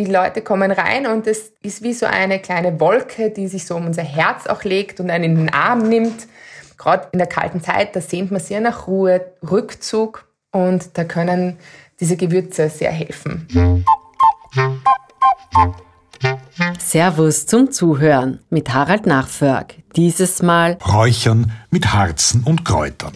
Die Leute kommen rein und es ist wie so eine kleine Wolke, die sich so um unser Herz auch legt und einen in den Arm nimmt. Gerade in der kalten Zeit, da sehnt man sehr nach Ruhe, Rückzug und da können diese Gewürze sehr helfen. Servus zum Zuhören mit Harald Nachförg. Dieses Mal Räuchern mit Harzen und Kräutern.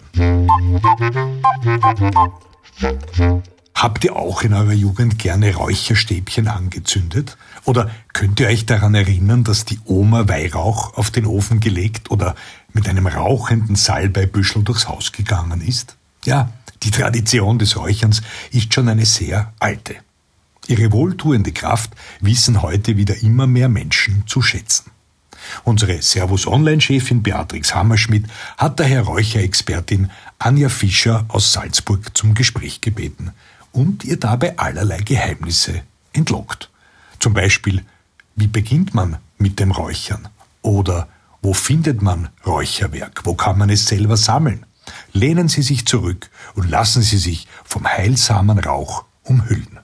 Habt ihr auch in eurer Jugend gerne Räucherstäbchen angezündet? Oder könnt ihr euch daran erinnern, dass die Oma Weihrauch auf den Ofen gelegt oder mit einem rauchenden Salbeibüschel durchs Haus gegangen ist? Ja, die Tradition des Räucherns ist schon eine sehr alte. Ihre wohltuende Kraft wissen heute wieder immer mehr Menschen zu schätzen. Unsere Servus Online-Chefin Beatrix Hammerschmidt hat daher Räucherexpertin Anja Fischer aus Salzburg zum Gespräch gebeten und ihr dabei allerlei Geheimnisse entlockt. Zum Beispiel, wie beginnt man mit dem Räuchern? Oder wo findet man Räucherwerk? Wo kann man es selber sammeln? Lehnen Sie sich zurück und lassen Sie sich vom heilsamen Rauch umhüllen.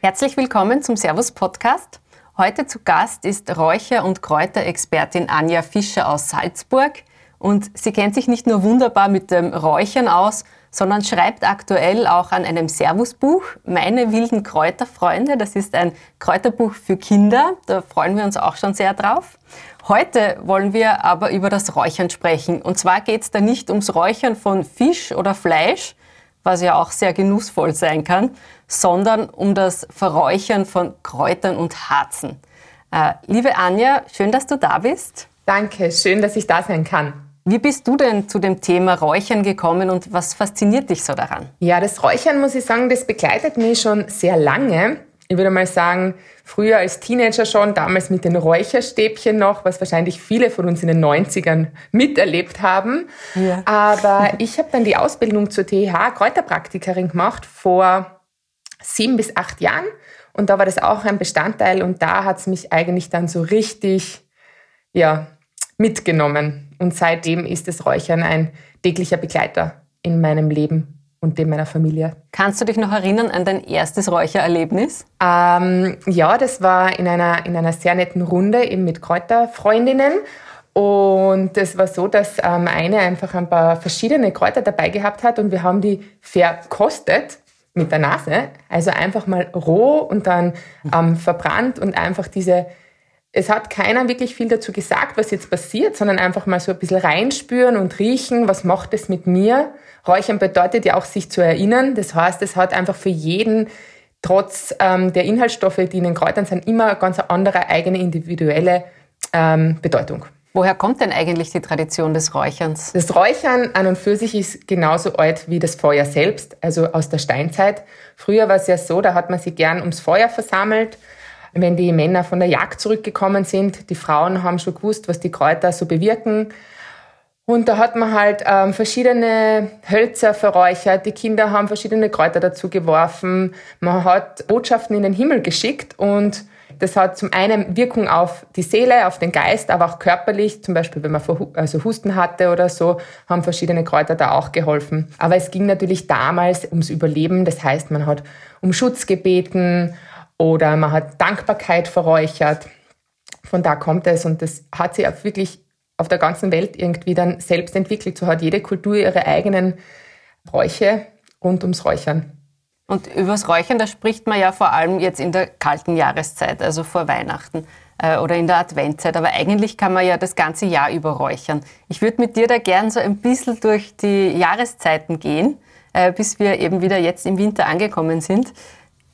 Herzlich willkommen zum Servus Podcast. Heute zu Gast ist Räucher- und Kräuterexpertin Anja Fischer aus Salzburg. Und sie kennt sich nicht nur wunderbar mit dem Räuchern aus, sondern schreibt aktuell auch an einem Servusbuch, Meine wilden Kräuterfreunde. Das ist ein Kräuterbuch für Kinder. Da freuen wir uns auch schon sehr drauf. Heute wollen wir aber über das Räuchern sprechen. Und zwar geht es da nicht ums Räuchern von Fisch oder Fleisch, was ja auch sehr genussvoll sein kann, sondern um das Verräuchern von Kräutern und Harzen. Äh, liebe Anja, schön, dass du da bist. Danke, schön, dass ich da sein kann. Wie bist du denn zu dem Thema Räuchern gekommen und was fasziniert dich so daran? Ja, das Räuchern, muss ich sagen, das begleitet mich schon sehr lange. Ich würde mal sagen, früher als Teenager schon, damals mit den Räucherstäbchen noch, was wahrscheinlich viele von uns in den 90ern miterlebt haben. Ja. Aber ich habe dann die Ausbildung zur TH Kräuterpraktikerin gemacht vor sieben bis acht Jahren. Und da war das auch ein Bestandteil und da hat es mich eigentlich dann so richtig, ja, mitgenommen. Und seitdem ist das Räuchern ein täglicher Begleiter in meinem Leben und dem meiner Familie. Kannst du dich noch erinnern an dein erstes Räuchererlebnis? Ähm, ja, das war in einer, in einer sehr netten Runde eben mit Kräuterfreundinnen. Und es war so, dass ähm, eine einfach ein paar verschiedene Kräuter dabei gehabt hat und wir haben die verkostet mit der Nase. Also einfach mal roh und dann ähm, verbrannt und einfach diese es hat keiner wirklich viel dazu gesagt, was jetzt passiert, sondern einfach mal so ein bisschen reinspüren und riechen, was macht es mit mir. Räuchern bedeutet ja auch, sich zu erinnern. Das heißt, es hat einfach für jeden, trotz ähm, der Inhaltsstoffe, die in den Kräutern sind, immer eine ganz andere eigene individuelle ähm, Bedeutung. Woher kommt denn eigentlich die Tradition des Räucherns? Das Räuchern an und für sich ist genauso alt wie das Feuer selbst, also aus der Steinzeit. Früher war es ja so, da hat man sich gern ums Feuer versammelt wenn die Männer von der Jagd zurückgekommen sind. Die Frauen haben schon gewusst, was die Kräuter so bewirken. Und da hat man halt ähm, verschiedene Hölzer verräuchert, die Kinder haben verschiedene Kräuter dazu geworfen, man hat Botschaften in den Himmel geschickt und das hat zum einen Wirkung auf die Seele, auf den Geist, aber auch körperlich, zum Beispiel wenn man also Husten hatte oder so, haben verschiedene Kräuter da auch geholfen. Aber es ging natürlich damals ums Überleben, das heißt, man hat um Schutz gebeten, oder man hat Dankbarkeit verräuchert. Von da kommt es und das hat sich auch wirklich auf der ganzen Welt irgendwie dann selbst entwickelt. So hat jede Kultur ihre eigenen Bräuche rund ums Räuchern. Und übers Räuchern, da spricht man ja vor allem jetzt in der kalten Jahreszeit, also vor Weihnachten äh, oder in der Adventzeit. Aber eigentlich kann man ja das ganze Jahr über räuchern. Ich würde mit dir da gern so ein bisschen durch die Jahreszeiten gehen, äh, bis wir eben wieder jetzt im Winter angekommen sind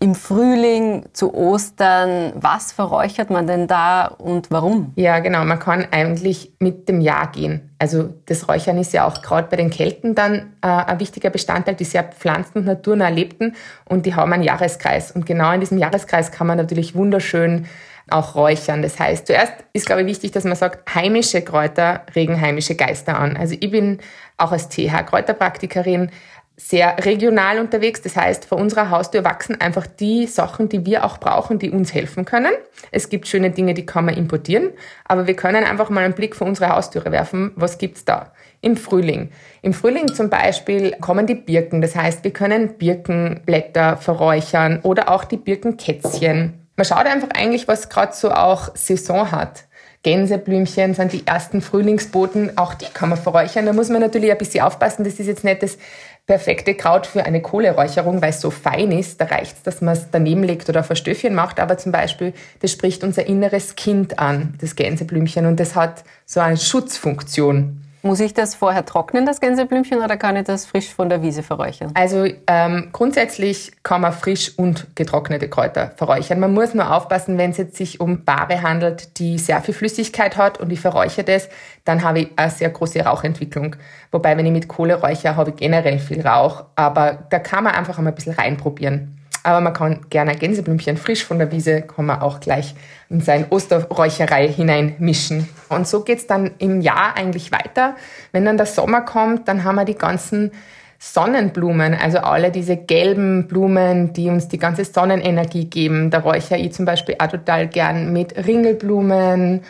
im Frühling zu Ostern, was verräuchert man denn da und warum? Ja, genau, man kann eigentlich mit dem Jahr gehen. Also das Räuchern ist ja auch gerade bei den Kelten dann äh, ein wichtiger Bestandteil, die sehr pflanzen- und naturnah lebten und die haben einen Jahreskreis. Und genau in diesem Jahreskreis kann man natürlich wunderschön auch räuchern. Das heißt, zuerst ist, glaube ich, wichtig, dass man sagt, heimische Kräuter regen heimische Geister an. Also ich bin auch als TH-Kräuterpraktikerin sehr regional unterwegs. Das heißt, vor unserer Haustür wachsen einfach die Sachen, die wir auch brauchen, die uns helfen können. Es gibt schöne Dinge, die kann man importieren, aber wir können einfach mal einen Blick vor unsere Haustüre werfen. Was gibt's da? im Frühling. Im Frühling zum Beispiel kommen die Birken. Das heißt, wir können Birkenblätter verräuchern oder auch die Birkenkätzchen. Man schaut einfach eigentlich, was gerade so auch Saison hat. Gänseblümchen sind die ersten Frühlingsboten, auch die kann man verräuchern. Da muss man natürlich ein bisschen aufpassen, das ist jetzt nicht das perfekte Kraut für eine Kohleräucherung, weil es so fein ist. Da reicht es, dass man es daneben legt oder auf ein Stöfchen macht. Aber zum Beispiel, das spricht unser inneres Kind an, das Gänseblümchen. Und das hat so eine Schutzfunktion. Muss ich das vorher trocknen, das Gänseblümchen, oder kann ich das frisch von der Wiese verräuchern? Also ähm, grundsätzlich kann man frisch und getrocknete Kräuter verräuchern. Man muss nur aufpassen, wenn es jetzt sich um Ware handelt, die sehr viel Flüssigkeit hat und ich verräuchere das, dann habe ich eine sehr große Rauchentwicklung. Wobei, wenn ich mit Kohle räuchere, habe ich generell viel Rauch. Aber da kann man einfach einmal ein bisschen reinprobieren. Aber man kann gerne Gänseblümchen frisch von der Wiese, kann man auch gleich in seine Osterräucherei hineinmischen. Und so geht's dann im Jahr eigentlich weiter. Wenn dann der Sommer kommt, dann haben wir die ganzen Sonnenblumen, also alle diese gelben Blumen, die uns die ganze Sonnenenergie geben. Da räuchere ich zum Beispiel auch total gern mit Ringelblumen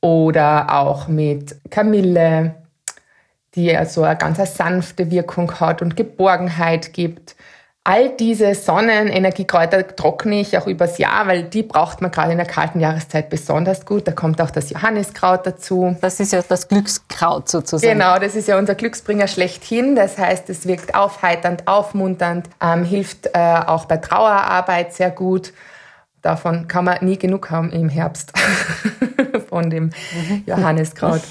oder auch mit Kamille, die ja so eine ganz sanfte Wirkung hat und Geborgenheit gibt. All diese Sonnenenergiekräuter trockne ich auch übers Jahr, weil die braucht man gerade in der kalten Jahreszeit besonders gut. Da kommt auch das Johanniskraut dazu. Das ist ja das Glückskraut sozusagen. Genau, das ist ja unser Glücksbringer schlechthin. Das heißt, es wirkt aufheiternd, aufmunternd, ähm, hilft äh, auch bei Trauerarbeit sehr gut. Davon kann man nie genug haben im Herbst von dem. Johanniskraut.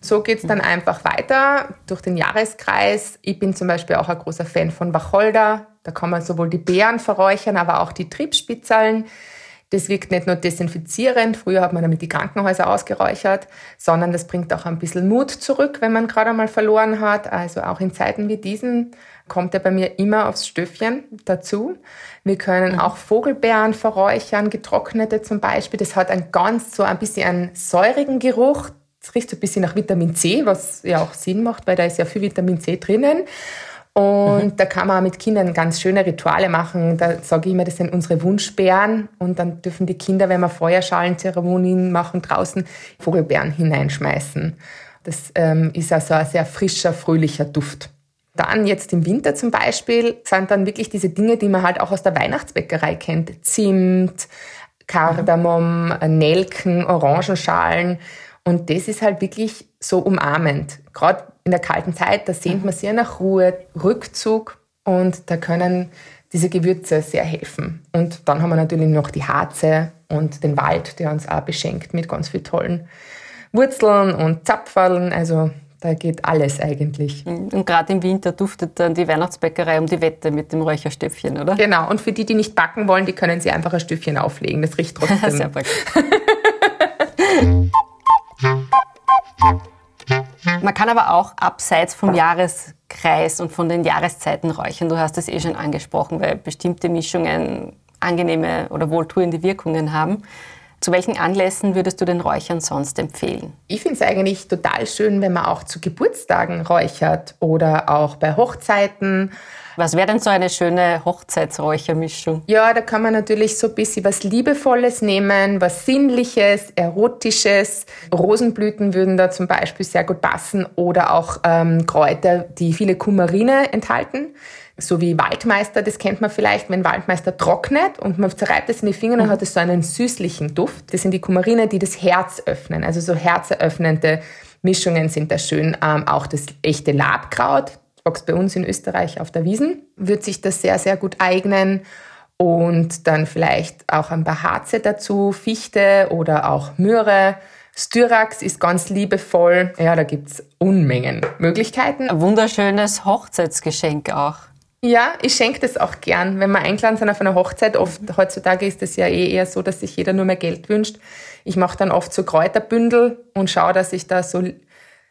So geht's dann einfach weiter durch den Jahreskreis. Ich bin zum Beispiel auch ein großer Fan von Wacholder. Da kann man sowohl die Beeren verräuchern, aber auch die Triebspitzallen. Das wirkt nicht nur desinfizierend, früher hat man damit die Krankenhäuser ausgeräuchert, sondern das bringt auch ein bisschen Mut zurück, wenn man gerade einmal verloren hat. Also auch in Zeiten wie diesen kommt er bei mir immer aufs Stöfchen dazu. Wir können auch Vogelbeeren verräuchern, getrocknete zum Beispiel. Das hat ein ganz so ein bisschen einen säurigen Geruch. Es riecht so ein bisschen nach Vitamin C, was ja auch Sinn macht, weil da ist ja viel Vitamin C drinnen. Und mhm. da kann man mit Kindern ganz schöne Rituale machen. Da sage ich immer, das sind unsere Wunschbären. Und dann dürfen die Kinder, wenn wir Feuerschalenzeremonien machen, draußen Vogelbeeren hineinschmeißen. Das ähm, ist also ein sehr frischer, fröhlicher Duft. Dann jetzt im Winter zum Beispiel sind dann wirklich diese Dinge, die man halt auch aus der Weihnachtsbäckerei kennt. Zimt, Kardamom. Nelken, Orangenschalen. Und das ist halt wirklich so umarmend. Gerade in der kalten Zeit, da sehnt man sehr nach Ruhe, Rückzug und da können diese Gewürze sehr helfen. Und dann haben wir natürlich noch die Harze und den Wald, der uns auch beschenkt mit ganz vielen tollen Wurzeln und Zapferln. Also da geht alles eigentlich. Und gerade im Winter duftet dann die Weihnachtsbäckerei um die Wette mit dem Räucherstöpfchen, oder? Genau. Und für die, die nicht backen wollen, die können sie einfach ein Stöpfchen auflegen. Das riecht trotzdem. Sehr praktisch. Man kann aber auch abseits vom Jahreskreis und von den Jahreszeiten räuchern. Du hast es eh schon angesprochen, weil bestimmte Mischungen angenehme oder wohltuende Wirkungen haben. Zu welchen Anlässen würdest du den Räuchern sonst empfehlen? Ich finde es eigentlich total schön, wenn man auch zu Geburtstagen räuchert oder auch bei Hochzeiten was wäre denn so eine schöne Hochzeitsräuchermischung? Ja, da kann man natürlich so ein bisschen was Liebevolles nehmen, was Sinnliches, Erotisches. Rosenblüten würden da zum Beispiel sehr gut passen oder auch ähm, Kräuter, die viele Kumarine enthalten so wie Waldmeister, das kennt man vielleicht, wenn Waldmeister trocknet und man zerreibt es in die Finger, dann hat es so einen süßlichen Duft. Das sind die Kumarine, die das Herz öffnen. Also so herzeröffnende Mischungen sind da schön. Ähm, auch das echte Labkraut, wächst bei uns in Österreich auf der Wiesen, wird sich das sehr, sehr gut eignen. Und dann vielleicht auch ein paar Harze dazu, Fichte oder auch Möhre. Styrax ist ganz liebevoll. Ja, da gibt es Unmengen Möglichkeiten. Ein wunderschönes Hochzeitsgeschenk auch. Ja, ich schenke das auch gern. Wenn wir eingeladen sind auf einer Hochzeit, oft heutzutage ist es ja eh eher so, dass sich jeder nur mehr Geld wünscht. Ich mache dann oft so Kräuterbündel und schaue, dass ich da so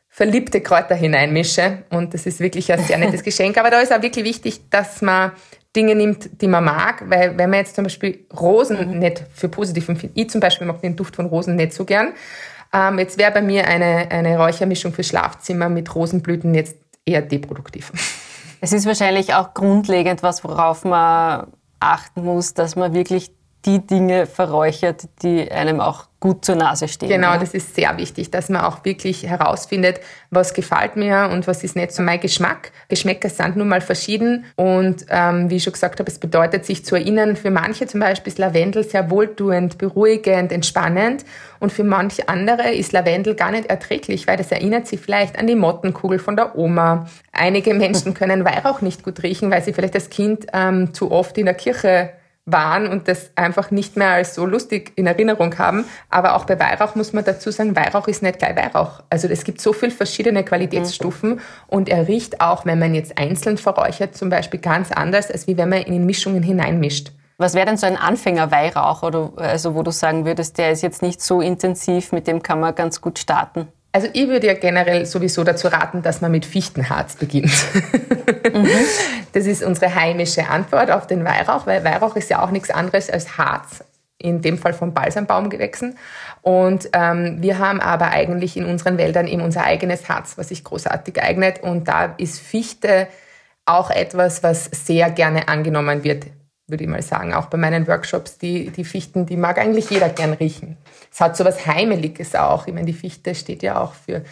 verliebte Kräuter hineinmische. Und das ist wirklich ein sehr nettes Geschenk. Aber da ist auch wirklich wichtig, dass man Dinge nimmt, die man mag, weil wenn man jetzt zum Beispiel Rosen mhm. nicht für positiv empfindet, ich zum Beispiel mag den Duft von Rosen nicht so gern. Ähm, jetzt wäre bei mir eine, eine Räuchermischung für Schlafzimmer mit Rosenblüten jetzt eher deproduktiv. Es ist wahrscheinlich auch grundlegend was, worauf man achten muss, dass man wirklich die Dinge verräuchert, die einem auch gut zur Nase stehen. Genau, das ist sehr wichtig, dass man auch wirklich herausfindet, was gefällt mir und was ist nicht so mein Geschmack. Geschmäcker sind nun mal verschieden und ähm, wie ich schon gesagt habe, es bedeutet sich zu erinnern, für manche zum Beispiel ist Lavendel sehr wohltuend, beruhigend, entspannend und für manche andere ist Lavendel gar nicht erträglich, weil das erinnert sie vielleicht an die Mottenkugel von der Oma. Einige Menschen können Weihrauch nicht gut riechen, weil sie vielleicht als Kind ähm, zu oft in der Kirche waren und das einfach nicht mehr als so lustig in Erinnerung haben. Aber auch bei Weihrauch muss man dazu sagen, Weihrauch ist nicht gleich Weihrauch. Also es gibt so viele verschiedene Qualitätsstufen und er riecht auch, wenn man jetzt einzeln verräuchert, zum Beispiel ganz anders, als wie wenn man in Mischungen hineinmischt. Was wäre denn so ein Anfänger-Weihrauch, also wo du sagen würdest, der ist jetzt nicht so intensiv, mit dem kann man ganz gut starten? Also ich würde ja generell sowieso dazu raten, dass man mit Fichtenharz beginnt. Mhm. Das ist unsere heimische Antwort auf den Weihrauch, weil Weihrauch ist ja auch nichts anderes als Harz, in dem Fall von Balsambaumgewächsen. Und ähm, wir haben aber eigentlich in unseren Wäldern eben unser eigenes Harz, was sich großartig eignet. Und da ist Fichte auch etwas, was sehr gerne angenommen wird würde ich mal sagen. Auch bei meinen Workshops, die, die Fichten, die mag eigentlich jeder gern riechen. Es hat so was Heimeliges auch. Ich meine, die Fichte steht ja auch für,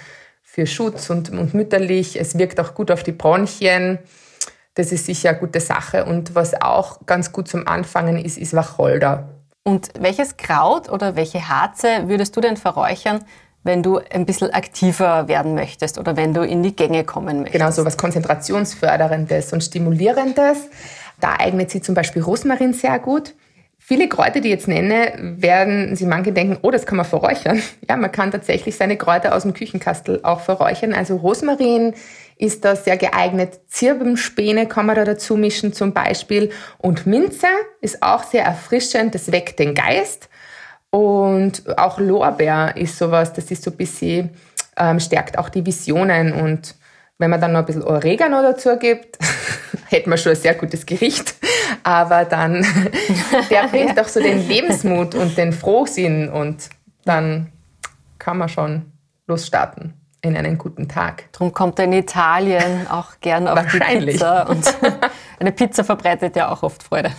für Schutz und, und mütterlich. Es wirkt auch gut auf die Bronchien. Das ist sicher eine gute Sache. Und was auch ganz gut zum Anfangen ist, ist Wacholder. Und welches Kraut oder welche Harze würdest du denn verräuchern, wenn du ein bisschen aktiver werden möchtest oder wenn du in die Gänge kommen möchtest? Genau, so was Konzentrationsförderndes und Stimulierendes. Da eignet sich zum Beispiel Rosmarin sehr gut. Viele Kräuter, die ich jetzt nenne, werden Sie manche denken, oh, das kann man verräuchern. Ja, man kann tatsächlich seine Kräuter aus dem Küchenkastel auch verräuchern. Also Rosmarin ist da sehr geeignet. Zirbenspäne kann man da dazu mischen zum Beispiel. Und Minze ist auch sehr erfrischend, das weckt den Geist. Und auch Lorbeer ist sowas, das ist so ein bisschen, ähm, stärkt auch die Visionen. Und wenn man dann noch ein bisschen Oregano dazu gibt, hätten wir schon ein sehr gutes Gericht. Aber dann, der bringt doch so den Lebensmut und den Frohsinn und dann kann man schon losstarten in einen guten Tag. Darum kommt er in Italien auch gern auf die Pizza. Und eine Pizza verbreitet ja auch oft Freude.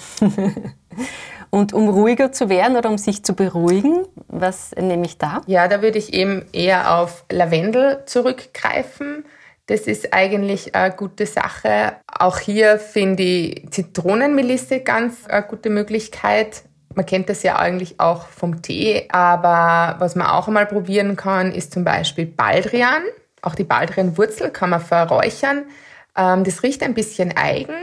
Und um ruhiger zu werden oder um sich zu beruhigen, was nehme ich da? Ja, da würde ich eben eher auf Lavendel zurückgreifen. Das ist eigentlich eine gute Sache. Auch hier finde ich Zitronenmelisse ganz eine gute Möglichkeit. Man kennt das ja eigentlich auch vom Tee, aber was man auch einmal probieren kann, ist zum Beispiel Baldrian. Auch die Baldrianwurzel kann man verräuchern. Ähm, das riecht ein bisschen eigen,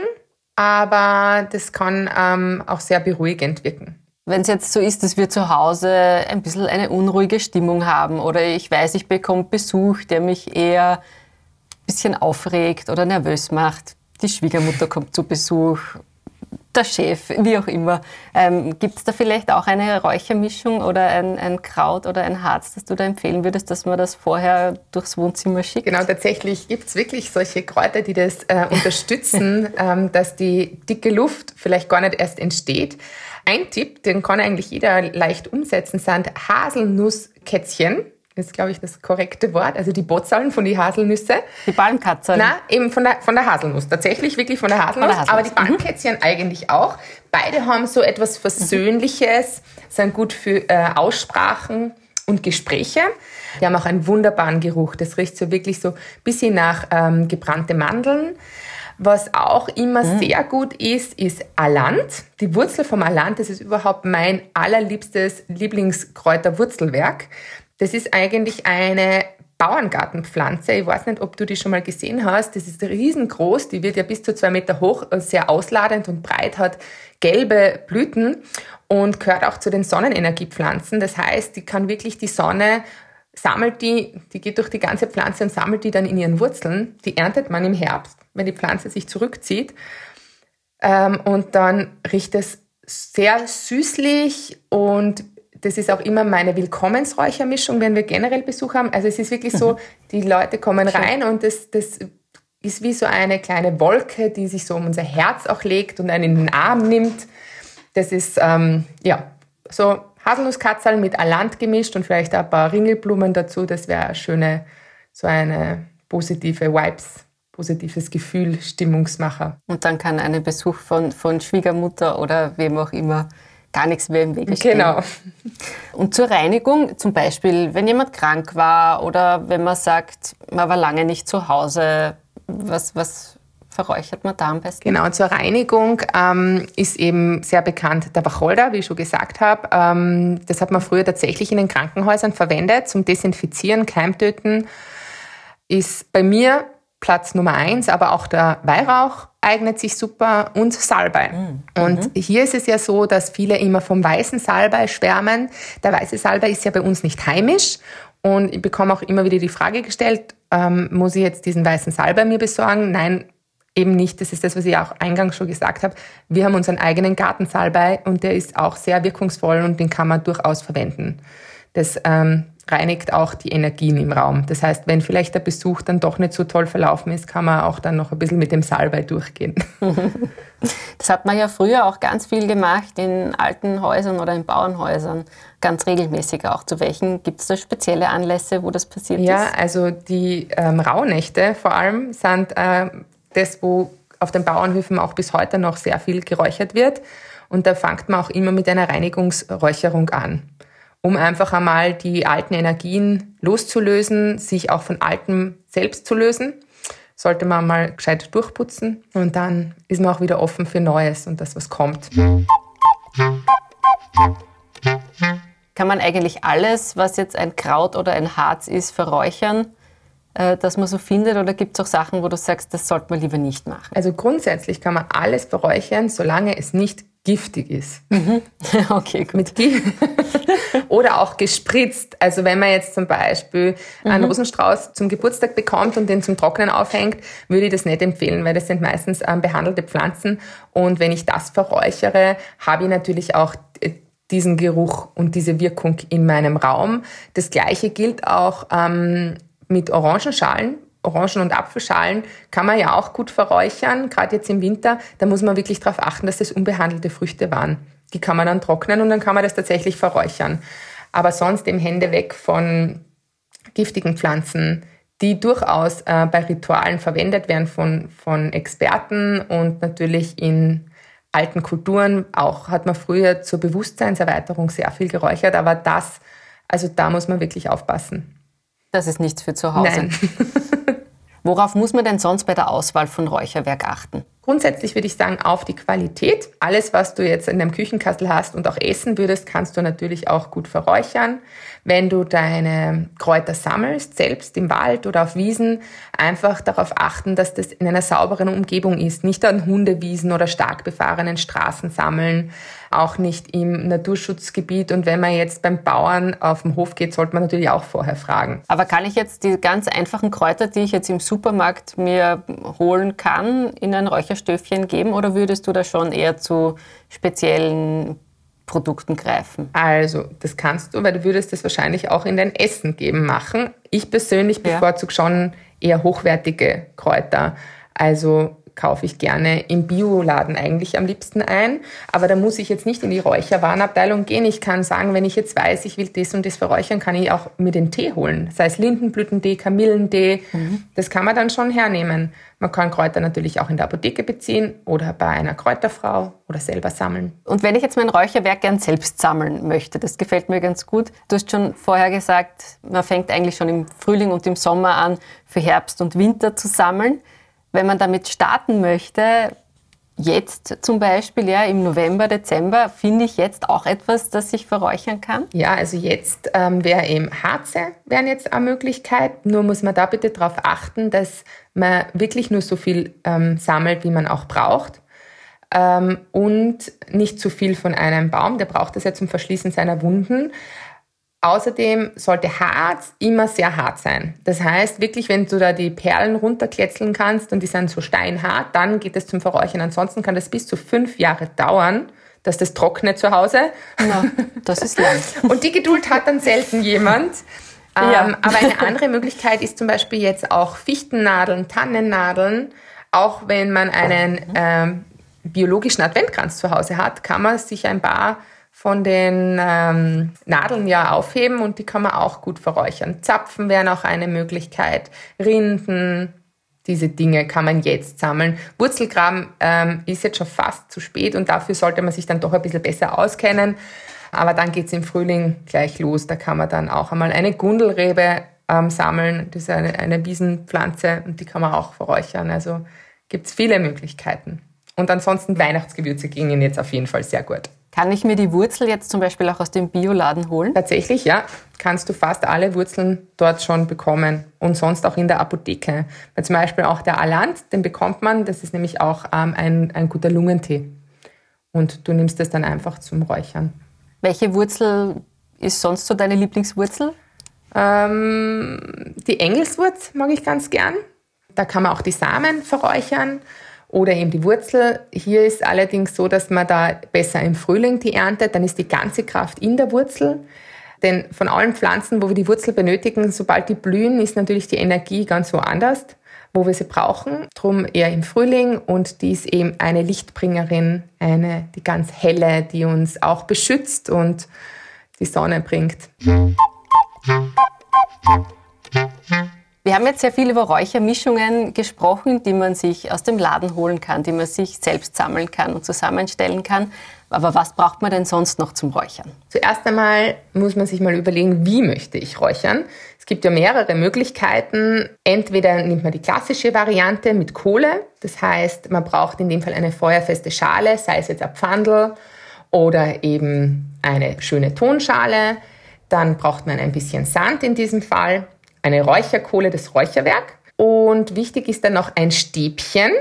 aber das kann ähm, auch sehr beruhigend wirken. Wenn es jetzt so ist, dass wir zu Hause ein bisschen eine unruhige Stimmung haben oder ich weiß, ich bekomme Besuch, der mich eher bisschen aufregt oder nervös macht. Die Schwiegermutter kommt zu Besuch, der Chef, wie auch immer. Ähm, Gibt es da vielleicht auch eine Räuchermischung oder ein, ein, Kraut oder ein Harz, das du da empfehlen würdest, dass man das vorher durchs Wohnzimmer schickt? Genau, tatsächlich gibt es wirklich solche Kräuter, die das äh, unterstützen, ähm, dass die dicke Luft vielleicht gar nicht erst entsteht. Ein Tipp, den kann eigentlich jeder leicht umsetzen, sind Haselnusskätzchen ist, glaube ich, das korrekte Wort. Also die Botzallen von die Haselnüsse. Die Balmkatzeln? Nein, eben von der, von der Haselnuss. Tatsächlich wirklich von der Haselnuss. Von der Haselnuss. Aber die Balmkätzchen mhm. eigentlich auch. Beide haben so etwas Versöhnliches, sind gut für äh, Aussprachen und Gespräche. Die haben auch einen wunderbaren Geruch. Das riecht so wirklich so ein bisschen nach ähm, gebrannte Mandeln. Was auch immer mhm. sehr gut ist, ist Alant. Die Wurzel vom Alant, das ist überhaupt mein allerliebstes Lieblingskräuterwurzelwerk. Das ist eigentlich eine Bauerngartenpflanze. Ich weiß nicht, ob du die schon mal gesehen hast. Das ist riesengroß. Die wird ja bis zu zwei Meter hoch, sehr ausladend und breit, hat gelbe Blüten und gehört auch zu den Sonnenenergiepflanzen. Das heißt, die kann wirklich die Sonne sammelt die, die geht durch die ganze Pflanze und sammelt die dann in ihren Wurzeln. Die erntet man im Herbst, wenn die Pflanze sich zurückzieht. Ähm, und dann riecht es sehr süßlich und das ist auch immer meine Willkommensräuchermischung, wenn wir generell Besuch haben. Also es ist wirklich so, mhm. die Leute kommen rein und das, das ist wie so eine kleine Wolke, die sich so um unser Herz auch legt und einen in den Arm nimmt. Das ist, ähm, ja, so Haselnusskatzerl mit Alant gemischt und vielleicht ein paar Ringelblumen dazu. Das wäre eine schöne, so eine positive Vibes, positives Gefühl, Stimmungsmacher. Und dann kann ein Besuch von, von Schwiegermutter oder wem auch immer gar nichts mehr im Wege stehen. Genau. Und zur Reinigung, zum Beispiel, wenn jemand krank war oder wenn man sagt, man war lange nicht zu Hause, was, was verräuchert man da am besten? Genau, zur Reinigung ähm, ist eben sehr bekannt der Wacholder, wie ich schon gesagt habe. Ähm, das hat man früher tatsächlich in den Krankenhäusern verwendet zum Desinfizieren, Keimtöten. Ist bei mir Platz Nummer eins, aber auch der Weihrauch eignet sich super und Salbei. Mhm. Und hier ist es ja so, dass viele immer vom weißen Salbei schwärmen. Der weiße Salbei ist ja bei uns nicht heimisch. Und ich bekomme auch immer wieder die Frage gestellt, ähm, muss ich jetzt diesen weißen Salbei mir besorgen? Nein, eben nicht. Das ist das, was ich auch eingangs schon gesagt habe. Wir haben unseren eigenen Gartensalbei und der ist auch sehr wirkungsvoll und den kann man durchaus verwenden. Das ähm, reinigt auch die Energien im Raum. Das heißt, wenn vielleicht der Besuch dann doch nicht so toll verlaufen ist, kann man auch dann noch ein bisschen mit dem Salbei durchgehen. Das hat man ja früher auch ganz viel gemacht in alten Häusern oder in Bauernhäusern, ganz regelmäßig auch. Zu welchen gibt es da spezielle Anlässe, wo das passiert ja, ist? Ja, also die ähm, Rauhnächte vor allem sind äh, das, wo auf den Bauernhöfen auch bis heute noch sehr viel geräuchert wird. Und da fängt man auch immer mit einer Reinigungsräucherung an um einfach einmal die alten Energien loszulösen, sich auch von Altem selbst zu lösen. Sollte man mal gescheit durchputzen und dann ist man auch wieder offen für Neues und das, was kommt. Kann man eigentlich alles, was jetzt ein Kraut oder ein Harz ist, verräuchern? Äh, das man so findet? Oder gibt es auch Sachen, wo du sagst, das sollte man lieber nicht machen? Also grundsätzlich kann man alles verräuchern, solange es nicht giftig ist. Mhm. Okay, gut. Mit Oder auch gespritzt. Also wenn man jetzt zum Beispiel mhm. einen Rosenstrauß zum Geburtstag bekommt und den zum Trocknen aufhängt, würde ich das nicht empfehlen, weil das sind meistens ähm, behandelte Pflanzen. Und wenn ich das verräuchere, habe ich natürlich auch äh, diesen Geruch und diese Wirkung in meinem Raum. Das gleiche gilt auch ähm, mit Orangenschalen. Orangen- und Apfelschalen kann man ja auch gut verräuchern, gerade jetzt im Winter. Da muss man wirklich darauf achten, dass das unbehandelte Früchte waren. Die kann man dann trocknen und dann kann man das tatsächlich verräuchern. Aber sonst eben Hände weg von giftigen Pflanzen, die durchaus äh, bei Ritualen verwendet werden von, von Experten und natürlich in alten Kulturen. Auch hat man früher zur Bewusstseinserweiterung sehr viel geräuchert, aber das, also da muss man wirklich aufpassen. Das ist nichts für zu Hause. Nein. Worauf muss man denn sonst bei der Auswahl von Räucherwerk achten? Grundsätzlich würde ich sagen, auf die Qualität. Alles, was du jetzt in deinem Küchenkastel hast und auch essen würdest, kannst du natürlich auch gut verräuchern. Wenn du deine Kräuter sammelst, selbst im Wald oder auf Wiesen, einfach darauf achten, dass das in einer sauberen Umgebung ist. Nicht an Hundewiesen oder stark befahrenen Straßen sammeln, auch nicht im Naturschutzgebiet. Und wenn man jetzt beim Bauern auf den Hof geht, sollte man natürlich auch vorher fragen. Aber kann ich jetzt die ganz einfachen Kräuter, die ich jetzt im Supermarkt mir holen kann, in ein Räucherstöfchen geben oder würdest du da schon eher zu speziellen Produkten greifen? Also, das kannst du, weil du würdest das wahrscheinlich auch in dein Essen geben machen. Ich persönlich bevorzuge ja. schon eher hochwertige Kräuter. Also kaufe ich gerne im Bioladen eigentlich am liebsten ein. Aber da muss ich jetzt nicht in die Räucherwarenabteilung gehen. Ich kann sagen, wenn ich jetzt weiß, ich will das und das verräuchern, kann ich auch mir den Tee holen. Sei es Lindenblütentee, Kamillentee. Mhm. Das kann man dann schon hernehmen. Man kann Kräuter natürlich auch in der Apotheke beziehen oder bei einer Kräuterfrau oder selber sammeln. Und wenn ich jetzt mein Räucherwerk gern selbst sammeln möchte, das gefällt mir ganz gut. Du hast schon vorher gesagt, man fängt eigentlich schon im Frühling und im Sommer an, für Herbst und Winter zu sammeln wenn man damit starten möchte, jetzt zum Beispiel, ja, im November, Dezember, finde ich jetzt auch etwas, das sich verräuchern kann? Ja, also jetzt ähm, wäre eben Harze, wären jetzt eine Möglichkeit. Nur muss man da bitte darauf achten, dass man wirklich nur so viel ähm, sammelt, wie man auch braucht. Ähm, und nicht zu viel von einem Baum, der braucht das ja zum Verschließen seiner Wunden. Außerdem sollte Harz immer sehr hart sein. Das heißt, wirklich, wenn du da die Perlen runterkletzeln kannst und die sind so steinhart, dann geht es zum Verräuchern. Ansonsten kann das bis zu fünf Jahre dauern, dass das trocknet zu Hause. Ja, das ist lang. und die Geduld hat dann selten jemand. Ja. Ähm, aber eine andere Möglichkeit ist zum Beispiel jetzt auch Fichtennadeln, Tannennadeln. Auch wenn man einen ähm, biologischen Adventkranz zu Hause hat, kann man sich ein paar von den ähm, Nadeln ja aufheben und die kann man auch gut verräuchern. Zapfen wären auch eine Möglichkeit, Rinden, diese Dinge kann man jetzt sammeln. Wurzelgraben ähm, ist jetzt schon fast zu spät und dafür sollte man sich dann doch ein bisschen besser auskennen. Aber dann geht es im Frühling gleich los. Da kann man dann auch einmal eine Gundelrebe ähm, sammeln. Das ist eine, eine Wiesenpflanze und die kann man auch verräuchern. Also gibt es viele Möglichkeiten. Und ansonsten Weihnachtsgewürze gingen jetzt auf jeden Fall sehr gut. Kann ich mir die Wurzel jetzt zum Beispiel auch aus dem Bioladen holen? Tatsächlich, ja. Kannst du fast alle Wurzeln dort schon bekommen und sonst auch in der Apotheke. Weil zum Beispiel auch der Alant, den bekommt man, das ist nämlich auch ähm, ein, ein guter Lungentee. Und du nimmst das dann einfach zum Räuchern. Welche Wurzel ist sonst so deine Lieblingswurzel? Ähm, die Engelswurz mag ich ganz gern. Da kann man auch die Samen verräuchern oder eben die Wurzel. Hier ist allerdings so, dass man da besser im Frühling die erntet, dann ist die ganze Kraft in der Wurzel. Denn von allen Pflanzen, wo wir die Wurzel benötigen, sobald die blühen, ist natürlich die Energie ganz woanders, wo wir sie brauchen. Drum eher im Frühling und die ist eben eine Lichtbringerin, eine, die ganz helle, die uns auch beschützt und die Sonne bringt. Wir haben jetzt sehr viel über Räuchermischungen gesprochen, die man sich aus dem Laden holen kann, die man sich selbst sammeln kann und zusammenstellen kann. Aber was braucht man denn sonst noch zum Räuchern? Zuerst einmal muss man sich mal überlegen, wie möchte ich räuchern. Es gibt ja mehrere Möglichkeiten. Entweder nimmt man die klassische Variante mit Kohle. Das heißt, man braucht in dem Fall eine feuerfeste Schale, sei es jetzt ein Pfandl oder eben eine schöne Tonschale. Dann braucht man ein bisschen Sand in diesem Fall eine Räucherkohle, das Räucherwerk. Und wichtig ist dann noch ein Stäbchen.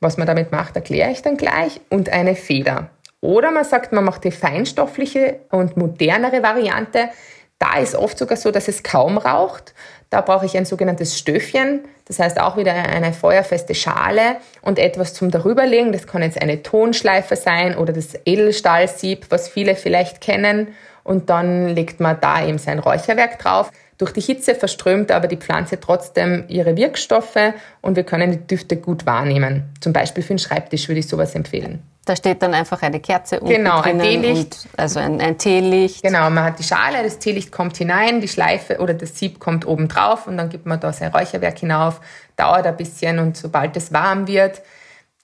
Was man damit macht, erkläre ich dann gleich. Und eine Feder. Oder man sagt, man macht die feinstoffliche und modernere Variante. Da ist oft sogar so, dass es kaum raucht. Da brauche ich ein sogenanntes Stöfchen. Das heißt auch wieder eine feuerfeste Schale und etwas zum darüberlegen. Das kann jetzt eine Tonschleife sein oder das Edelstahlsieb, was viele vielleicht kennen. Und dann legt man da eben sein Räucherwerk drauf. Durch die Hitze verströmt aber die Pflanze trotzdem ihre Wirkstoffe und wir können die Düfte gut wahrnehmen. Zum Beispiel für den Schreibtisch würde ich sowas empfehlen. Da steht dann einfach eine Kerze unten genau, ein Teelicht. also ein, ein, Teelicht. Genau, man hat die Schale, das Teelicht kommt hinein, die Schleife oder das Sieb kommt oben drauf und dann gibt man da sein Räucherwerk hinauf. Dauert ein bisschen und sobald es warm wird,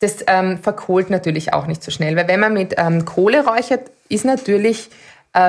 das ähm, verkohlt natürlich auch nicht so schnell, weil wenn man mit ähm, Kohle räuchert, ist natürlich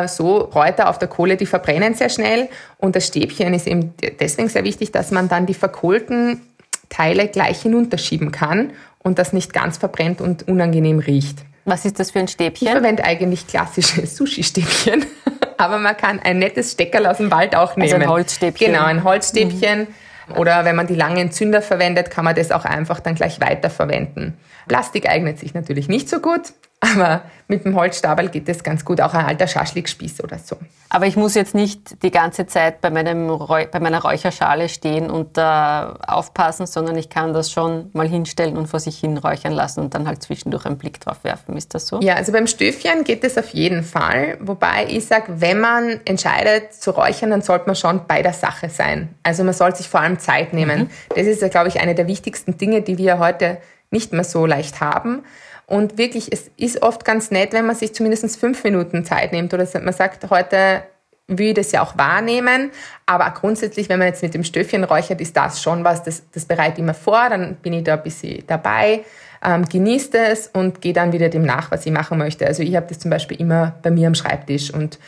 so Räuter auf der Kohle, die verbrennen sehr schnell. Und das Stäbchen ist eben deswegen sehr wichtig, dass man dann die verkohlten Teile gleich hinunterschieben kann und das nicht ganz verbrennt und unangenehm riecht. Was ist das für ein Stäbchen? Ich verwende eigentlich klassische Sushi-Stäbchen, aber man kann ein nettes Steckerl aus dem Wald auch nehmen. Also ein Holzstäbchen. Genau, ein Holzstäbchen. Mhm. Oder wenn man die langen Zünder verwendet, kann man das auch einfach dann gleich weiterverwenden. Plastik eignet sich natürlich nicht so gut, aber mit dem Holzstabel geht das ganz gut, auch ein alter Schaschlikspieß oder so. Aber ich muss jetzt nicht die ganze Zeit bei, meinem bei meiner Räucherschale stehen und da äh, aufpassen, sondern ich kann das schon mal hinstellen und vor sich hin räuchern lassen und dann halt zwischendurch einen Blick drauf werfen. Ist das so? Ja, also beim Stöfchen geht es auf jeden Fall. Wobei ich sage, wenn man entscheidet zu räuchern, dann sollte man schon bei der Sache sein. Also man soll sich vor allem Zeit nehmen. Mhm. Das ist ja, glaube ich, eine der wichtigsten Dinge, die wir heute nicht mehr so leicht haben. Und wirklich, es ist oft ganz nett, wenn man sich zumindest fünf Minuten Zeit nimmt oder man sagt, heute will ich das ja auch wahrnehmen. Aber grundsätzlich, wenn man jetzt mit dem Stöfchen räuchert, ist das schon was, das, das bereite ich mir vor, dann bin ich da ein bisschen dabei, ähm, genieße es und gehe dann wieder dem nach, was ich machen möchte. Also ich habe das zum Beispiel immer bei mir am Schreibtisch und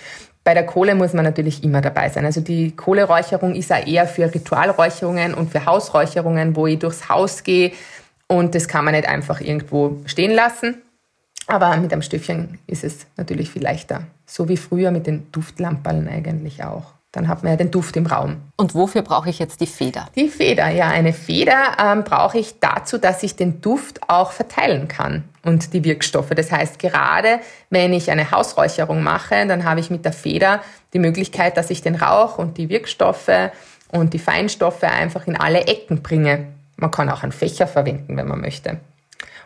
bei der Kohle muss man natürlich immer dabei sein. Also die Kohleräucherung ist auch eher für Ritualräucherungen und für Hausräucherungen, wo ich durchs Haus gehe, und das kann man nicht einfach irgendwo stehen lassen. Aber mit einem Stöfchen ist es natürlich viel leichter. So wie früher mit den Duftlampen eigentlich auch. Dann hat man ja den Duft im Raum. Und wofür brauche ich jetzt die Feder? Die Feder, ja, eine Feder ähm, brauche ich dazu, dass ich den Duft auch verteilen kann und die Wirkstoffe. Das heißt, gerade wenn ich eine Hausräucherung mache, dann habe ich mit der Feder die Möglichkeit, dass ich den Rauch und die Wirkstoffe und die Feinstoffe einfach in alle Ecken bringe. Man kann auch einen Fächer verwenden, wenn man möchte.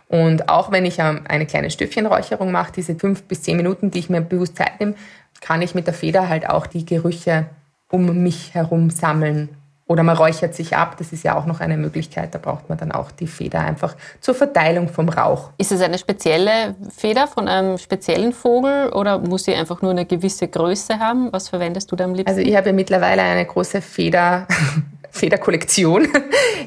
Und auch wenn ich ähm, eine kleine Stöffchenräucherung mache, diese fünf bis zehn Minuten, die ich mir bewusst Zeit nehme, kann ich mit der Feder halt auch die Gerüche um mich herum sammeln. Oder man räuchert sich ab, das ist ja auch noch eine Möglichkeit. Da braucht man dann auch die Feder einfach zur Verteilung vom Rauch. Ist es eine spezielle Feder von einem speziellen Vogel oder muss sie einfach nur eine gewisse Größe haben? Was verwendest du da am liebsten? Also ich habe ja mittlerweile eine große Feder Federkollektion.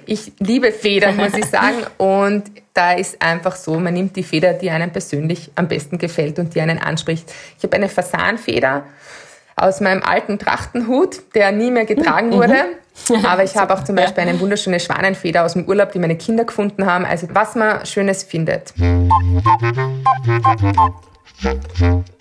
Ich liebe Federn, muss ich sagen. Und da ist einfach so, man nimmt die Feder, die einem persönlich am besten gefällt und die einen anspricht. Ich habe eine Fasanfeder aus meinem alten Trachtenhut, der nie mehr getragen mhm. wurde. Aber ich habe auch zum Beispiel eine wunderschöne Schwanenfeder aus dem Urlaub, die meine Kinder gefunden haben. Also was man Schönes findet.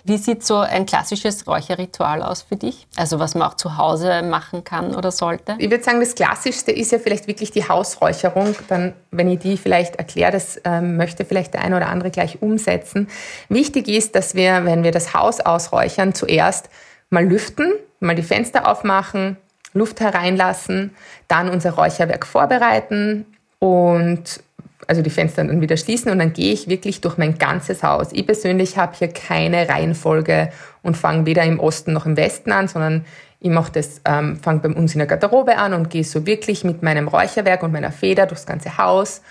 Wie sieht so ein klassisches Räucherritual aus für dich? Also was man auch zu Hause machen kann oder sollte? Ich würde sagen, das Klassischste ist ja vielleicht wirklich die Hausräucherung. Dann, wenn ich die vielleicht erkläre, das ähm, möchte vielleicht der eine oder andere gleich umsetzen. Wichtig ist, dass wir, wenn wir das Haus ausräuchern, zuerst mal lüften, mal die Fenster aufmachen, Luft hereinlassen, dann unser Räucherwerk vorbereiten und also die Fenster dann wieder schließen und dann gehe ich wirklich durch mein ganzes Haus. Ich persönlich habe hier keine Reihenfolge und fange weder im Osten noch im Westen an, sondern ich mache das, ähm, fange bei uns in der Garderobe an und gehe so wirklich mit meinem Räucherwerk und meiner Feder durchs ganze Haus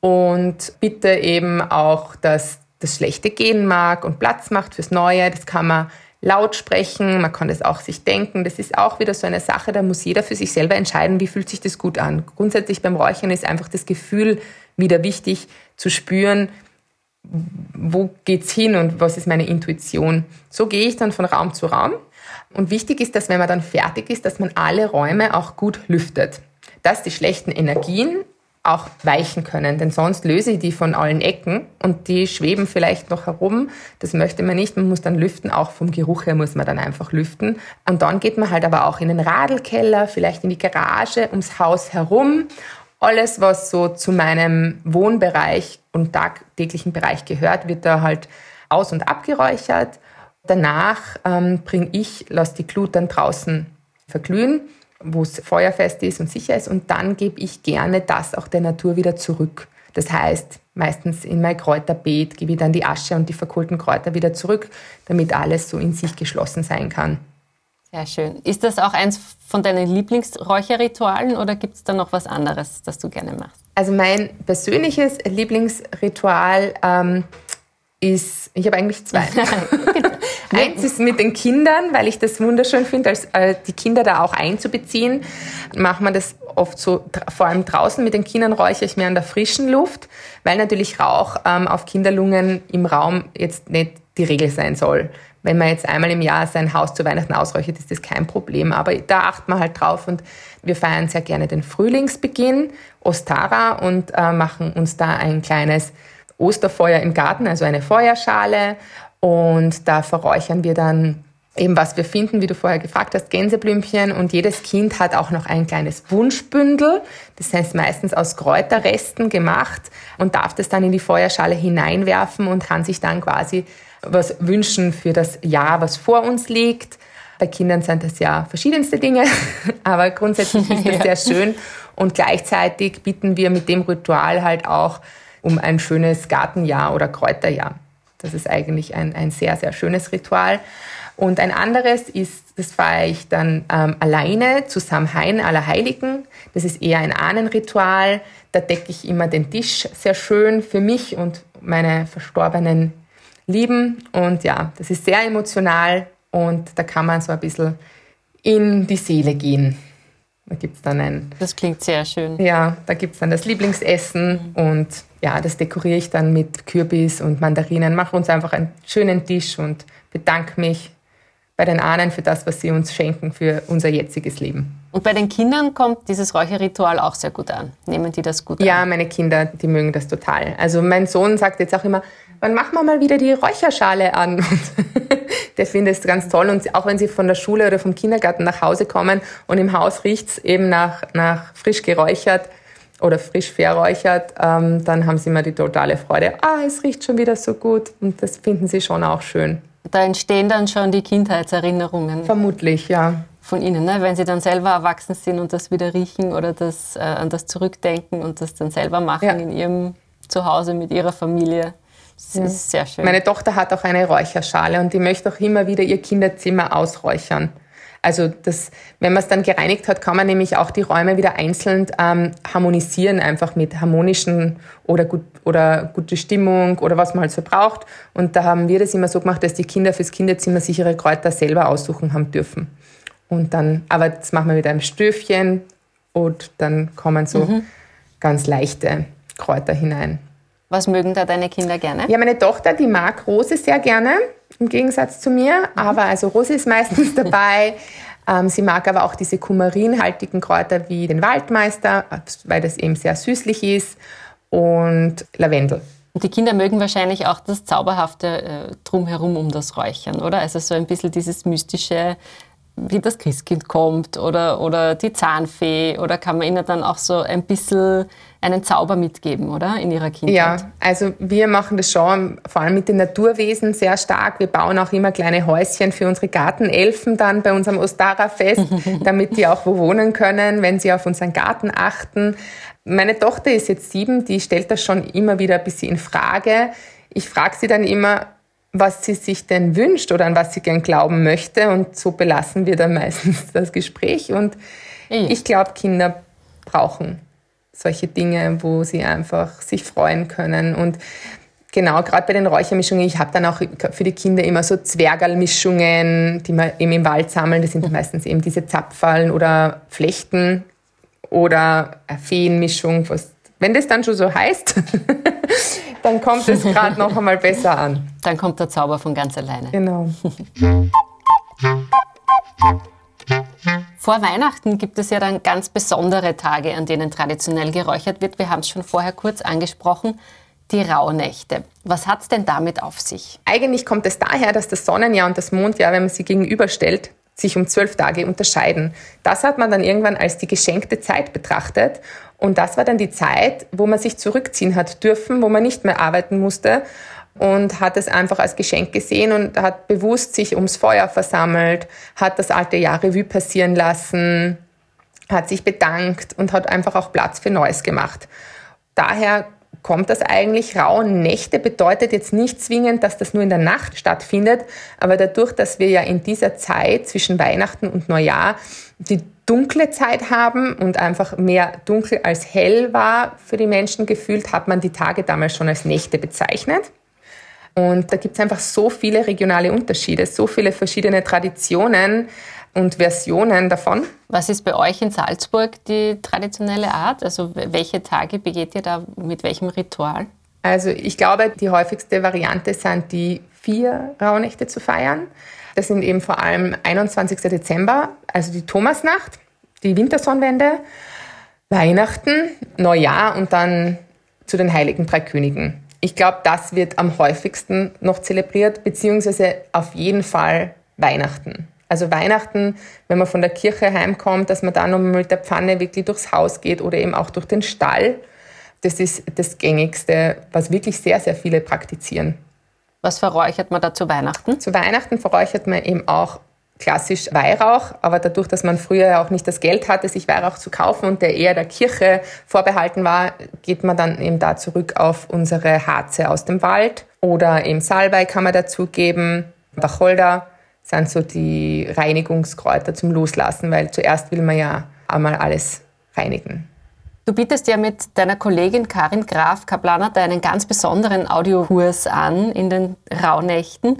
und bitte eben auch, dass das Schlechte gehen mag und Platz macht fürs Neue. Das kann man laut sprechen, man kann das auch sich denken. Das ist auch wieder so eine Sache, da muss jeder für sich selber entscheiden, wie fühlt sich das gut an. Grundsätzlich beim Räuchern ist einfach das Gefühl wieder wichtig zu spüren, wo geht's hin und was ist meine Intuition. So gehe ich dann von Raum zu Raum. Und wichtig ist, dass wenn man dann fertig ist, dass man alle Räume auch gut lüftet. Dass die schlechten Energien auch weichen können, denn sonst löse ich die von allen Ecken und die schweben vielleicht noch herum. Das möchte man nicht. Man muss dann lüften, auch vom Geruch her muss man dann einfach lüften. Und dann geht man halt aber auch in den Radelkeller, vielleicht in die Garage, ums Haus herum. Alles, was so zu meinem Wohnbereich und tagtäglichen Bereich gehört, wird da halt aus- und abgeräuchert. Danach ähm, bringe ich, lasse die Glut dann draußen verglühen wo es feuerfest ist und sicher ist. Und dann gebe ich gerne das auch der Natur wieder zurück. Das heißt, meistens in mein Kräuterbeet gebe ich dann die Asche und die verkohlten Kräuter wieder zurück, damit alles so in sich geschlossen sein kann. Sehr schön. Ist das auch eins von deinen Lieblingsräucherritualen oder gibt es da noch was anderes, das du gerne machst? Also mein persönliches Lieblingsritual ähm, ist, ich habe eigentlich zwei. Eins ist mit den Kindern, weil ich das wunderschön finde, als äh, die Kinder da auch einzubeziehen. Macht man das oft so, vor allem draußen mit den Kindern räuchere ich mehr an der frischen Luft, weil natürlich Rauch ähm, auf Kinderlungen im Raum jetzt nicht die Regel sein soll. Wenn man jetzt einmal im Jahr sein Haus zu Weihnachten ausräuchert, ist das kein Problem. Aber da achtet man halt drauf und wir feiern sehr gerne den Frühlingsbeginn, Ostara, und äh, machen uns da ein kleines Osterfeuer im Garten, also eine Feuerschale und da verräuchern wir dann eben, was wir finden, wie du vorher gefragt hast, Gänseblümchen. Und jedes Kind hat auch noch ein kleines Wunschbündel. Das heißt meistens aus Kräuterresten gemacht und darf das dann in die Feuerschale hineinwerfen und kann sich dann quasi was wünschen für das Jahr, was vor uns liegt. Bei Kindern sind das ja verschiedenste Dinge, aber grundsätzlich ist das sehr schön. Und gleichzeitig bitten wir mit dem Ritual halt auch um ein schönes Gartenjahr oder Kräuterjahr. Das ist eigentlich ein, ein sehr, sehr schönes Ritual. Und ein anderes ist, das feiere ich dann ähm, alleine zu Samhain aller Heiligen. Das ist eher ein Ahnenritual. Da decke ich immer den Tisch sehr schön für mich und meine verstorbenen Lieben. Und ja, das ist sehr emotional und da kann man so ein bisschen in die Seele gehen. Da gibt's dann ein. Das klingt sehr schön. Ja, da gibt es dann das Lieblingsessen mhm. und ja, das dekoriere ich dann mit Kürbis und Mandarinen, mache uns einfach einen schönen Tisch und bedanke mich bei den Ahnen für das, was sie uns schenken für unser jetziges Leben. Und bei den Kindern kommt dieses Räucherritual auch sehr gut an. Nehmen die das gut an? Ja, meine Kinder, die mögen das total. Also mein Sohn sagt jetzt auch immer, wann machen wir mal wieder die Räucherschale an? der findet es ganz toll. Und auch wenn sie von der Schule oder vom Kindergarten nach Hause kommen und im Haus riecht es eben nach, nach frisch geräuchert, oder frisch verräuchert, ähm, dann haben sie immer die totale Freude. Ah, es riecht schon wieder so gut und das finden sie schon auch schön. Da entstehen dann schon die Kindheitserinnerungen. Vermutlich, ja. Von Ihnen, ne? wenn Sie dann selber erwachsen sind und das wieder riechen oder das, äh, an das zurückdenken und das dann selber machen ja. in Ihrem Zuhause mit Ihrer Familie. Das ja. ist sehr schön. Meine Tochter hat auch eine Räucherschale und die möchte auch immer wieder ihr Kinderzimmer ausräuchern. Also das, wenn man es dann gereinigt hat, kann man nämlich auch die Räume wieder einzeln ähm, harmonisieren, einfach mit harmonischen oder, gut, oder gute Stimmung oder was man halt so braucht. Und da haben wir das immer so gemacht, dass die Kinder fürs Kinderzimmer sich ihre Kräuter selber aussuchen haben dürfen. Und dann, aber das machen wir mit einem Stöfchen und dann kommen so mhm. ganz leichte Kräuter hinein. Was mögen da deine Kinder gerne? Ja, meine Tochter, die mag Rose sehr gerne, im Gegensatz zu mir. Aber also Rose ist meistens dabei. Ähm, sie mag aber auch diese kumarinhaltigen Kräuter wie den Waldmeister, weil das eben sehr süßlich ist. Und Lavendel. Die Kinder mögen wahrscheinlich auch das Zauberhafte äh, drumherum um das Räuchern, oder? Also so ein bisschen dieses mystische, wie das Christkind kommt oder, oder die Zahnfee. Oder kann man ihnen dann auch so ein bisschen einen Zauber mitgeben, oder? In ihrer Kindheit? Ja, also wir machen das schon, vor allem mit den Naturwesen sehr stark. Wir bauen auch immer kleine Häuschen für unsere Gartenelfen dann bei unserem Ostara-Fest, damit die auch wo wohnen können, wenn sie auf unseren Garten achten. Meine Tochter ist jetzt sieben, die stellt das schon immer wieder ein bisschen in Frage. Ich frage sie dann immer, was sie sich denn wünscht oder an was sie gern glauben möchte. Und so belassen wir dann meistens das Gespräch. Und ich glaube, Kinder brauchen solche Dinge, wo sie einfach sich freuen können. Und genau, gerade bei den Räuchermischungen, ich habe dann auch für die Kinder immer so Zwergalmischungen, die wir eben im Wald sammeln. Das sind mhm. meistens eben diese Zapfallen oder Flechten oder eine Feenmischung. Was, wenn das dann schon so heißt, dann kommt es gerade noch einmal besser an. Dann kommt der Zauber von ganz alleine. Genau. Vor Weihnachten gibt es ja dann ganz besondere Tage, an denen traditionell geräuchert wird. Wir haben es schon vorher kurz angesprochen. Die Rauhnächte. Was hat es denn damit auf sich? Eigentlich kommt es daher, dass das Sonnenjahr und das Mondjahr, wenn man sie gegenüberstellt, sich um zwölf Tage unterscheiden. Das hat man dann irgendwann als die geschenkte Zeit betrachtet. Und das war dann die Zeit, wo man sich zurückziehen hat dürfen, wo man nicht mehr arbeiten musste und hat es einfach als Geschenk gesehen und hat bewusst sich ums Feuer versammelt, hat das alte Jahr Revue passieren lassen, hat sich bedankt und hat einfach auch Platz für Neues gemacht. Daher kommt das eigentlich. Raue Nächte bedeutet jetzt nicht zwingend, dass das nur in der Nacht stattfindet, aber dadurch, dass wir ja in dieser Zeit zwischen Weihnachten und Neujahr die dunkle Zeit haben und einfach mehr dunkel als hell war für die Menschen gefühlt, hat man die Tage damals schon als Nächte bezeichnet. Und da gibt es einfach so viele regionale Unterschiede, so viele verschiedene Traditionen und Versionen davon. Was ist bei euch in Salzburg die traditionelle Art? Also welche Tage begeht ihr da mit welchem Ritual? Also ich glaube, die häufigste Variante sind die vier Rauhnächte zu feiern. Das sind eben vor allem 21. Dezember, also die Thomasnacht, die Wintersonnenwende, Weihnachten, Neujahr und dann zu den Heiligen Drei Königen. Ich glaube, das wird am häufigsten noch zelebriert, beziehungsweise auf jeden Fall Weihnachten. Also Weihnachten, wenn man von der Kirche heimkommt, dass man da nochmal mit der Pfanne wirklich durchs Haus geht oder eben auch durch den Stall. Das ist das Gängigste, was wirklich sehr, sehr viele praktizieren. Was verräuchert man da zu Weihnachten? Zu Weihnachten verräuchert man eben auch klassisch Weihrauch, aber dadurch, dass man früher auch nicht das Geld hatte, sich Weihrauch zu kaufen und der eher der Kirche vorbehalten war, geht man dann eben da zurück auf unsere Harze aus dem Wald oder eben Salbei kann man dazugeben, Wacholder sind so die Reinigungskräuter zum Loslassen, weil zuerst will man ja einmal alles reinigen. Du bietest ja mit deiner Kollegin Karin Graf Kaplaner einen ganz besonderen Audiokurs an in den Rauhnächten.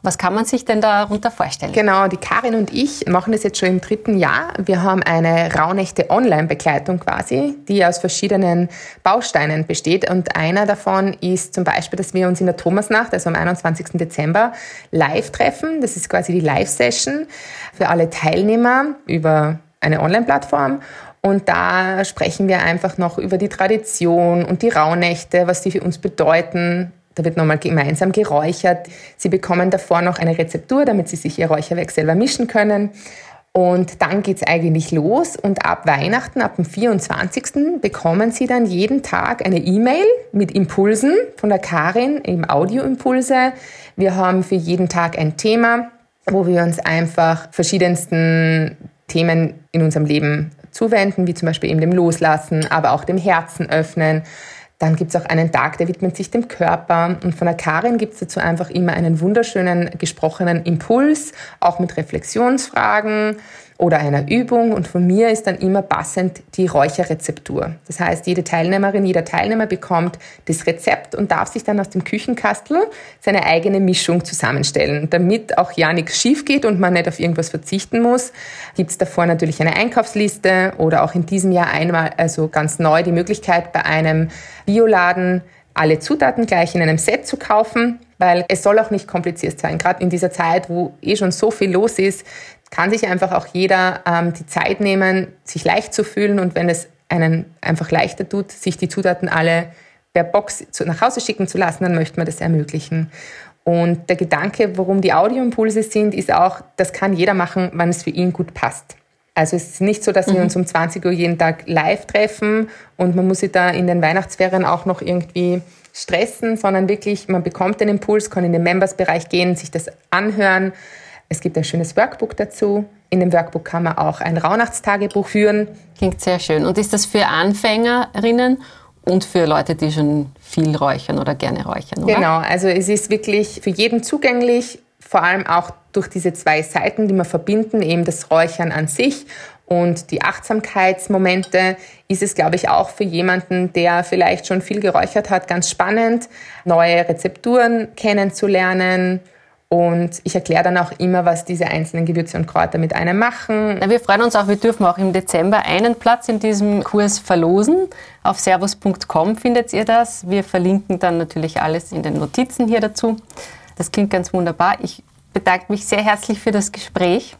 Was kann man sich denn darunter vorstellen? Genau, die Karin und ich machen das jetzt schon im dritten Jahr. Wir haben eine Rauhnächte Online-Begleitung quasi, die aus verschiedenen Bausteinen besteht. Und einer davon ist zum Beispiel, dass wir uns in der Thomasnacht, also am 21. Dezember, live treffen. Das ist quasi die Live-Session für alle Teilnehmer über eine Online-Plattform. Und da sprechen wir einfach noch über die Tradition und die Rauhnächte, was die für uns bedeuten, da wird nochmal gemeinsam geräuchert. Sie bekommen davor noch eine Rezeptur, damit Sie sich Ihr Räucherwerk selber mischen können. Und dann geht es eigentlich los und ab Weihnachten, ab dem 24. bekommen Sie dann jeden Tag eine E-Mail mit Impulsen von der Karin, eben Audioimpulse. Wir haben für jeden Tag ein Thema, wo wir uns einfach verschiedensten Themen in unserem Leben zuwenden, wie zum Beispiel eben dem Loslassen, aber auch dem Herzen öffnen. Dann gibt es auch einen Tag, der widmet sich dem Körper. Und von der Karin gibt es dazu einfach immer einen wunderschönen gesprochenen Impuls, auch mit Reflexionsfragen. Oder einer Übung und von mir ist dann immer passend die Räucherrezeptur. Das heißt, jede Teilnehmerin, jeder Teilnehmer bekommt das Rezept und darf sich dann aus dem Küchenkastel seine eigene Mischung zusammenstellen. Damit auch ja nichts schief geht und man nicht auf irgendwas verzichten muss, gibt es davor natürlich eine Einkaufsliste oder auch in diesem Jahr einmal, also ganz neu, die Möglichkeit bei einem Bioladen alle Zutaten gleich in einem Set zu kaufen, weil es soll auch nicht kompliziert sein. Gerade in dieser Zeit, wo eh schon so viel los ist, kann sich einfach auch jeder ähm, die Zeit nehmen, sich leicht zu fühlen und wenn es einen einfach leichter tut, sich die Zutaten alle per Box zu, nach Hause schicken zu lassen, dann möchte man das ermöglichen. Und der Gedanke, warum die Audioimpulse sind, ist auch, das kann jeder machen, wann es für ihn gut passt. Also es ist nicht so, dass mhm. wir uns um 20 Uhr jeden Tag live treffen und man muss sich da in den Weihnachtsferien auch noch irgendwie stressen, sondern wirklich, man bekommt den Impuls, kann in den Members-Bereich gehen, sich das anhören. Es gibt ein schönes Workbook dazu. In dem Workbook kann man auch ein Rauhnachtstagebuch führen. Klingt sehr schön. Und ist das für Anfängerinnen und für Leute, die schon viel räuchern oder gerne räuchern, oder? Genau, also es ist wirklich für jeden zugänglich, vor allem auch durch diese zwei Seiten, die wir verbinden, eben das Räuchern an sich und die Achtsamkeitsmomente, ist es, glaube ich, auch für jemanden, der vielleicht schon viel geräuchert hat, ganz spannend, neue Rezepturen kennenzulernen. Und ich erkläre dann auch immer, was diese einzelnen Gewürze und Kräuter mit einem machen. Wir freuen uns auch, wir dürfen auch im Dezember einen Platz in diesem Kurs verlosen. Auf servus.com findet ihr das. Wir verlinken dann natürlich alles in den Notizen hier dazu. Das klingt ganz wunderbar. Ich bedanke mich sehr herzlich für das Gespräch.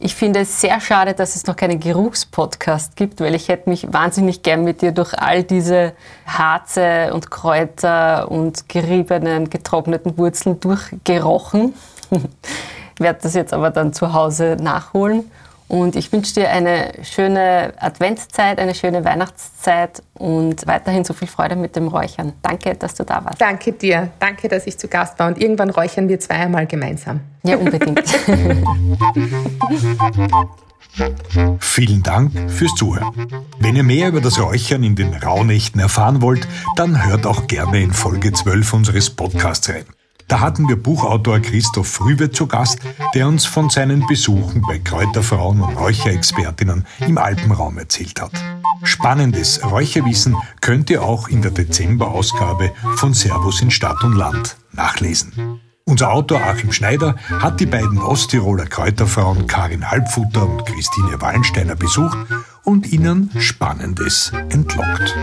Ich finde es sehr schade, dass es noch keinen Geruchspodcast gibt, weil ich hätte mich wahnsinnig gern mit dir durch all diese Harze und Kräuter und geriebenen, getrockneten Wurzeln durchgerochen. ich werde das jetzt aber dann zu Hause nachholen und ich wünsche dir eine schöne Adventszeit, eine schöne Weihnachtszeit und weiterhin so viel Freude mit dem Räuchern. Danke, dass du da warst. Danke dir. Danke, dass ich zu Gast war. Und irgendwann räuchern wir zweimal gemeinsam. Ja, unbedingt. Vielen Dank fürs Zuhören. Wenn ihr mehr über das Räuchern in den Rauhnächten erfahren wollt, dann hört auch gerne in Folge 12 unseres Podcasts rein. Da hatten wir Buchautor Christoph Früwe zu Gast, der uns von seinen Besuchen bei Kräuterfrauen und Räucherexpertinnen im Alpenraum erzählt hat. Spannendes Räucherwissen könnt ihr auch in der Dezemberausgabe von Servus in Stadt und Land nachlesen. Unser Autor Achim Schneider hat die beiden Osttiroler Kräuterfrauen Karin Halbfutter und Christine Wallensteiner besucht und ihnen Spannendes entlockt.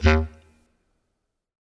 Musik